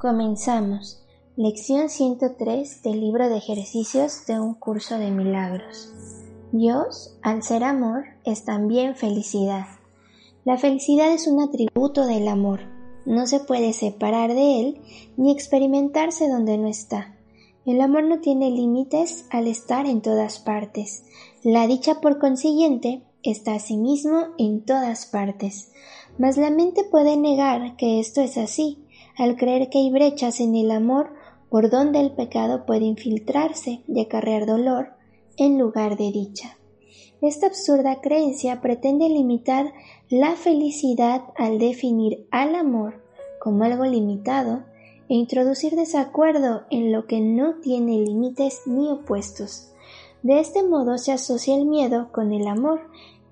Comenzamos. Lección 103 del libro de ejercicios de un curso de milagros. Dios, al ser amor, es también felicidad. La felicidad es un atributo del amor. No se puede separar de él ni experimentarse donde no está. El amor no tiene límites al estar en todas partes. La dicha, por consiguiente, está asimismo en todas partes. Mas la mente puede negar que esto es así, al creer que hay brechas en el amor por donde el pecado puede infiltrarse y acarrear dolor en lugar de dicha. Esta absurda creencia pretende limitar la felicidad al definir al amor como algo limitado e introducir desacuerdo en lo que no tiene límites ni opuestos. De este modo se asocia el miedo con el amor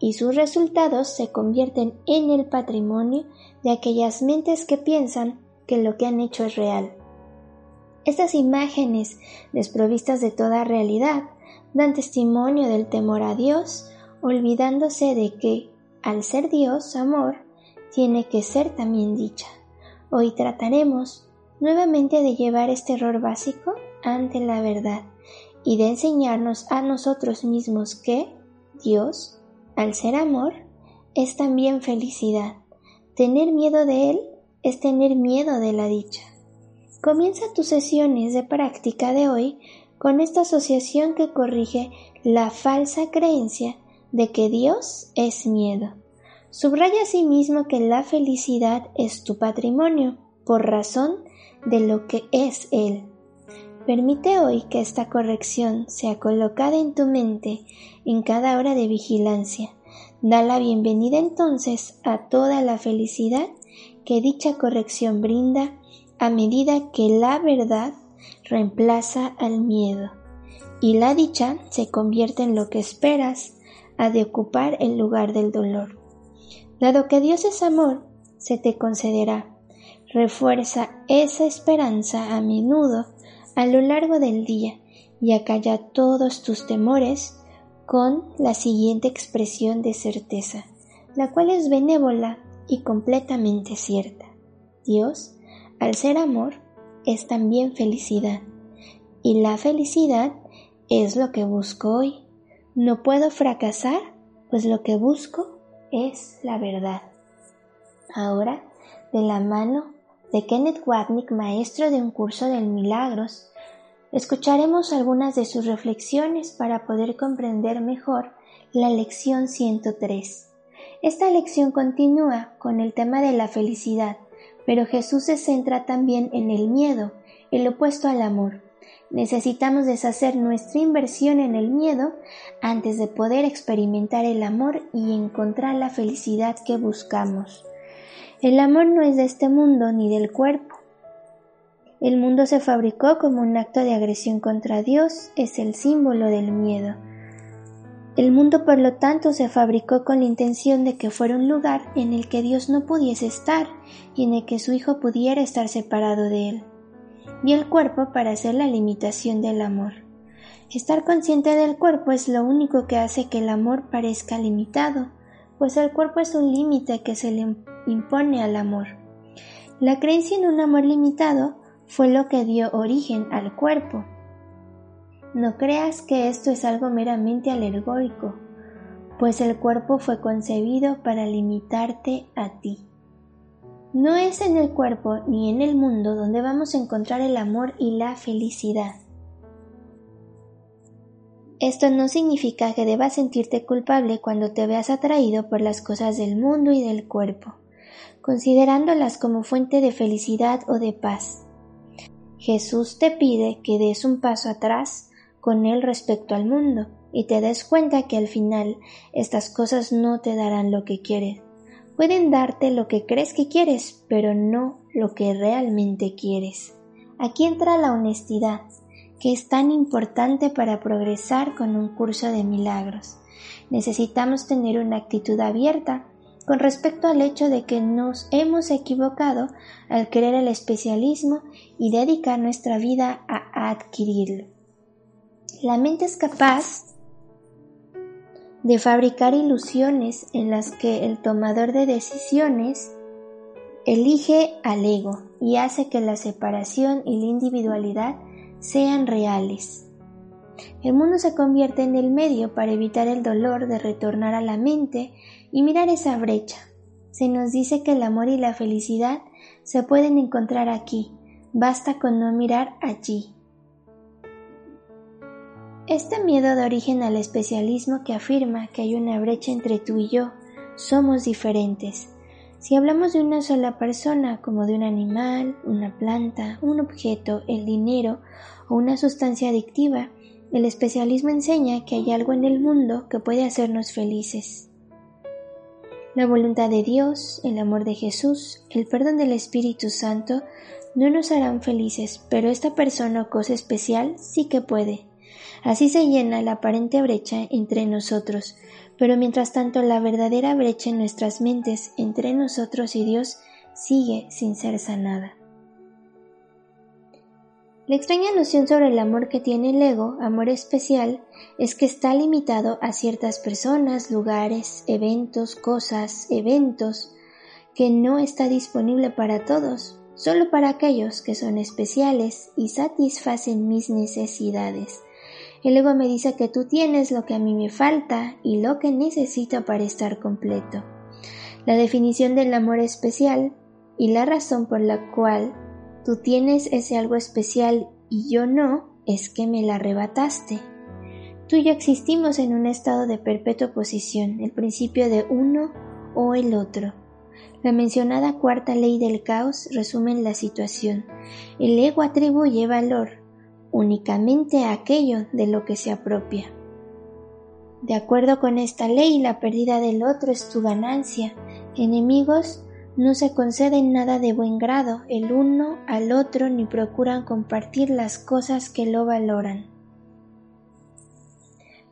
y sus resultados se convierten en el patrimonio de aquellas mentes que piensan que lo que han hecho es real. Estas imágenes, desprovistas de toda realidad, dan testimonio del temor a Dios, olvidándose de que, al ser Dios amor, tiene que ser también dicha. Hoy trataremos nuevamente de llevar este error básico ante la verdad y de enseñarnos a nosotros mismos que Dios, al ser amor, es también felicidad. Tener miedo de Él es tener miedo de la dicha. Comienza tus sesiones de práctica de hoy con esta asociación que corrige la falsa creencia de que Dios es miedo. Subraya asimismo que la felicidad es tu patrimonio por razón de lo que es Él. Permite hoy que esta corrección sea colocada en tu mente en cada hora de vigilancia. Da la bienvenida entonces a toda la felicidad que dicha corrección brinda a medida que la verdad reemplaza al miedo y la dicha se convierte en lo que esperas ha de ocupar el lugar del dolor. Dado que Dios es amor, se te concederá. Refuerza esa esperanza a menudo a lo largo del día y acalla todos tus temores con la siguiente expresión de certeza, la cual es benévola y completamente cierta. Dios, al ser amor, es también felicidad. Y la felicidad es lo que busco hoy. No puedo fracasar, pues lo que busco es la verdad. Ahora, de la mano de Kenneth Watnick, maestro de un curso de milagros, escucharemos algunas de sus reflexiones para poder comprender mejor la lección 103. Esta lección continúa con el tema de la felicidad, pero Jesús se centra también en el miedo, el opuesto al amor. Necesitamos deshacer nuestra inversión en el miedo antes de poder experimentar el amor y encontrar la felicidad que buscamos. El amor no es de este mundo ni del cuerpo. El mundo se fabricó como un acto de agresión contra Dios, es el símbolo del miedo. El mundo, por lo tanto, se fabricó con la intención de que fuera un lugar en el que Dios no pudiese estar y en el que su Hijo pudiera estar separado de él. Y el cuerpo para hacer la limitación del amor. Estar consciente del cuerpo es lo único que hace que el amor parezca limitado, pues el cuerpo es un límite que se le impone al amor. La creencia en un amor limitado fue lo que dio origen al cuerpo, no creas que esto es algo meramente alegórico, pues el cuerpo fue concebido para limitarte a ti. No es en el cuerpo ni en el mundo donde vamos a encontrar el amor y la felicidad. Esto no significa que debas sentirte culpable cuando te veas atraído por las cosas del mundo y del cuerpo, considerándolas como fuente de felicidad o de paz. Jesús te pide que des un paso atrás con él respecto al mundo y te des cuenta que al final estas cosas no te darán lo que quieres, pueden darte lo que crees que quieres, pero no lo que realmente quieres. Aquí entra la honestidad, que es tan importante para progresar con un curso de milagros. Necesitamos tener una actitud abierta con respecto al hecho de que nos hemos equivocado al querer el especialismo y dedicar nuestra vida a adquirirlo. La mente es capaz de fabricar ilusiones en las que el tomador de decisiones elige al ego y hace que la separación y la individualidad sean reales. El mundo se convierte en el medio para evitar el dolor de retornar a la mente y mirar esa brecha. Se nos dice que el amor y la felicidad se pueden encontrar aquí, basta con no mirar allí. Este miedo da origen al especialismo que afirma que hay una brecha entre tú y yo, somos diferentes. Si hablamos de una sola persona, como de un animal, una planta, un objeto, el dinero o una sustancia adictiva, el especialismo enseña que hay algo en el mundo que puede hacernos felices. La voluntad de Dios, el amor de Jesús, el perdón del Espíritu Santo no nos harán felices, pero esta persona o cosa especial sí que puede. Así se llena la aparente brecha entre nosotros, pero mientras tanto la verdadera brecha en nuestras mentes entre nosotros y Dios sigue sin ser sanada. La extraña noción sobre el amor que tiene el ego, amor especial, es que está limitado a ciertas personas, lugares, eventos, cosas, eventos, que no está disponible para todos, solo para aquellos que son especiales y satisfacen mis necesidades. El ego me dice que tú tienes lo que a mí me falta y lo que necesito para estar completo. La definición del amor especial y la razón por la cual tú tienes ese algo especial y yo no es que me la arrebataste. Tú y yo existimos en un estado de perpetua oposición, el principio de uno o el otro. La mencionada cuarta ley del caos resume la situación. El ego atribuye valor únicamente aquello de lo que se apropia. De acuerdo con esta ley, la pérdida del otro es tu ganancia. Enemigos no se conceden nada de buen grado el uno al otro ni procuran compartir las cosas que lo valoran.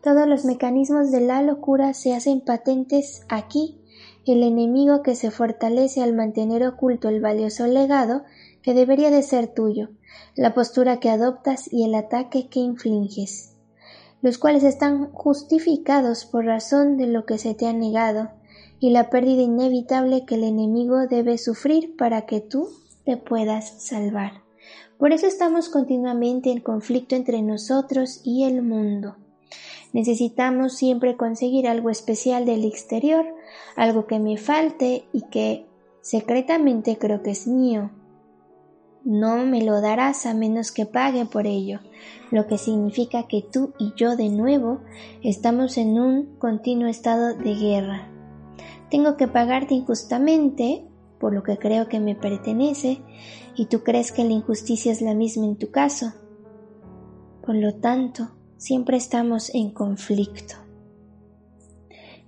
Todos los mecanismos de la locura se hacen patentes aquí. El enemigo que se fortalece al mantener oculto el valioso legado que debería de ser tuyo, la postura que adoptas y el ataque que infliges, los cuales están justificados por razón de lo que se te ha negado y la pérdida inevitable que el enemigo debe sufrir para que tú te puedas salvar. Por eso estamos continuamente en conflicto entre nosotros y el mundo. Necesitamos siempre conseguir algo especial del exterior, algo que me falte y que secretamente creo que es mío, no me lo darás a menos que pague por ello, lo que significa que tú y yo de nuevo estamos en un continuo estado de guerra. Tengo que pagarte injustamente por lo que creo que me pertenece y tú crees que la injusticia es la misma en tu caso. Por lo tanto, siempre estamos en conflicto.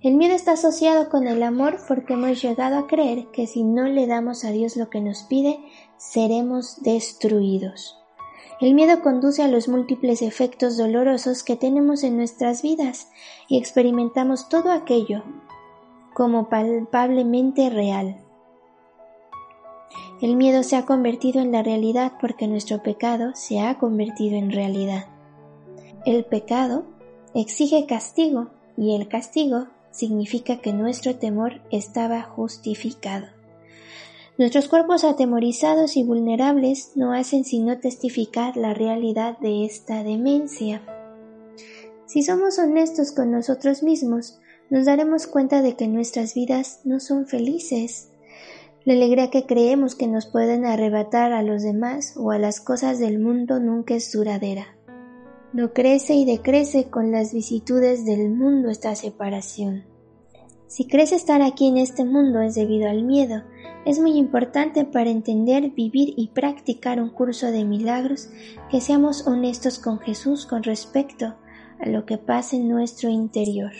El miedo está asociado con el amor porque hemos llegado a creer que si no le damos a Dios lo que nos pide, seremos destruidos. El miedo conduce a los múltiples efectos dolorosos que tenemos en nuestras vidas y experimentamos todo aquello como palpablemente real. El miedo se ha convertido en la realidad porque nuestro pecado se ha convertido en realidad. El pecado exige castigo y el castigo significa que nuestro temor estaba justificado. Nuestros cuerpos atemorizados y vulnerables no hacen sino testificar la realidad de esta demencia. Si somos honestos con nosotros mismos, nos daremos cuenta de que nuestras vidas no son felices. La alegría que creemos que nos pueden arrebatar a los demás o a las cosas del mundo nunca es duradera. No crece y decrece con las vicitudes del mundo esta separación. Si crees estar aquí en este mundo es debido al miedo, es muy importante para entender, vivir y practicar un curso de milagros que seamos honestos con Jesús con respecto a lo que pasa en nuestro interior.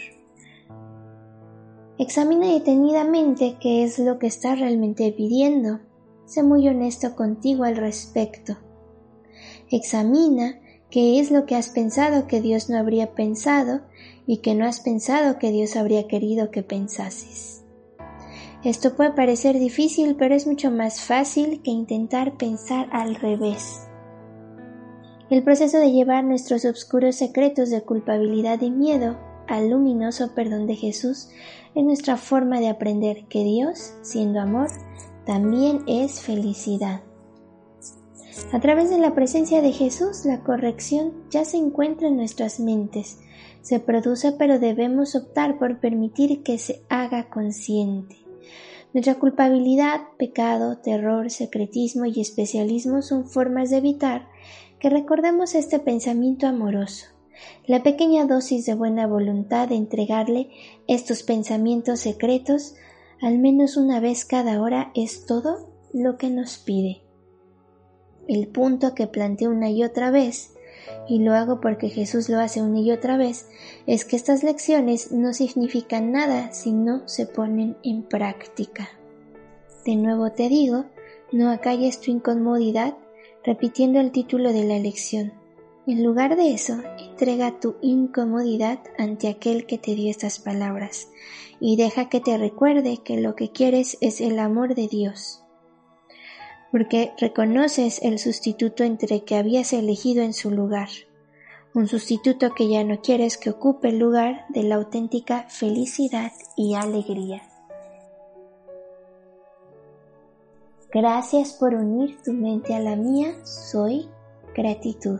Examina detenidamente qué es lo que estás realmente pidiendo. Sé muy honesto contigo al respecto. Examina qué es lo que has pensado que Dios no habría pensado y que no has pensado que Dios habría querido que pensases. Esto puede parecer difícil, pero es mucho más fácil que intentar pensar al revés. El proceso de llevar nuestros oscuros secretos de culpabilidad y miedo al luminoso perdón de Jesús es nuestra forma de aprender que Dios, siendo amor, también es felicidad. A través de la presencia de Jesús, la corrección ya se encuentra en nuestras mentes, se produce pero debemos optar por permitir que se haga consciente. Nuestra culpabilidad, pecado, terror, secretismo y especialismo son formas de evitar que recordemos este pensamiento amoroso. La pequeña dosis de buena voluntad de entregarle estos pensamientos secretos al menos una vez cada hora es todo lo que nos pide. El punto que planteo una y otra vez, y lo hago porque Jesús lo hace una y otra vez, es que estas lecciones no significan nada si no se ponen en práctica. De nuevo te digo, no acalles tu incomodidad repitiendo el título de la lección. En lugar de eso, entrega tu incomodidad ante aquel que te dio estas palabras y deja que te recuerde que lo que quieres es el amor de Dios. Porque reconoces el sustituto entre que habías elegido en su lugar, un sustituto que ya no quieres que ocupe el lugar de la auténtica felicidad y alegría. Gracias por unir tu mente a la mía, soy gratitud.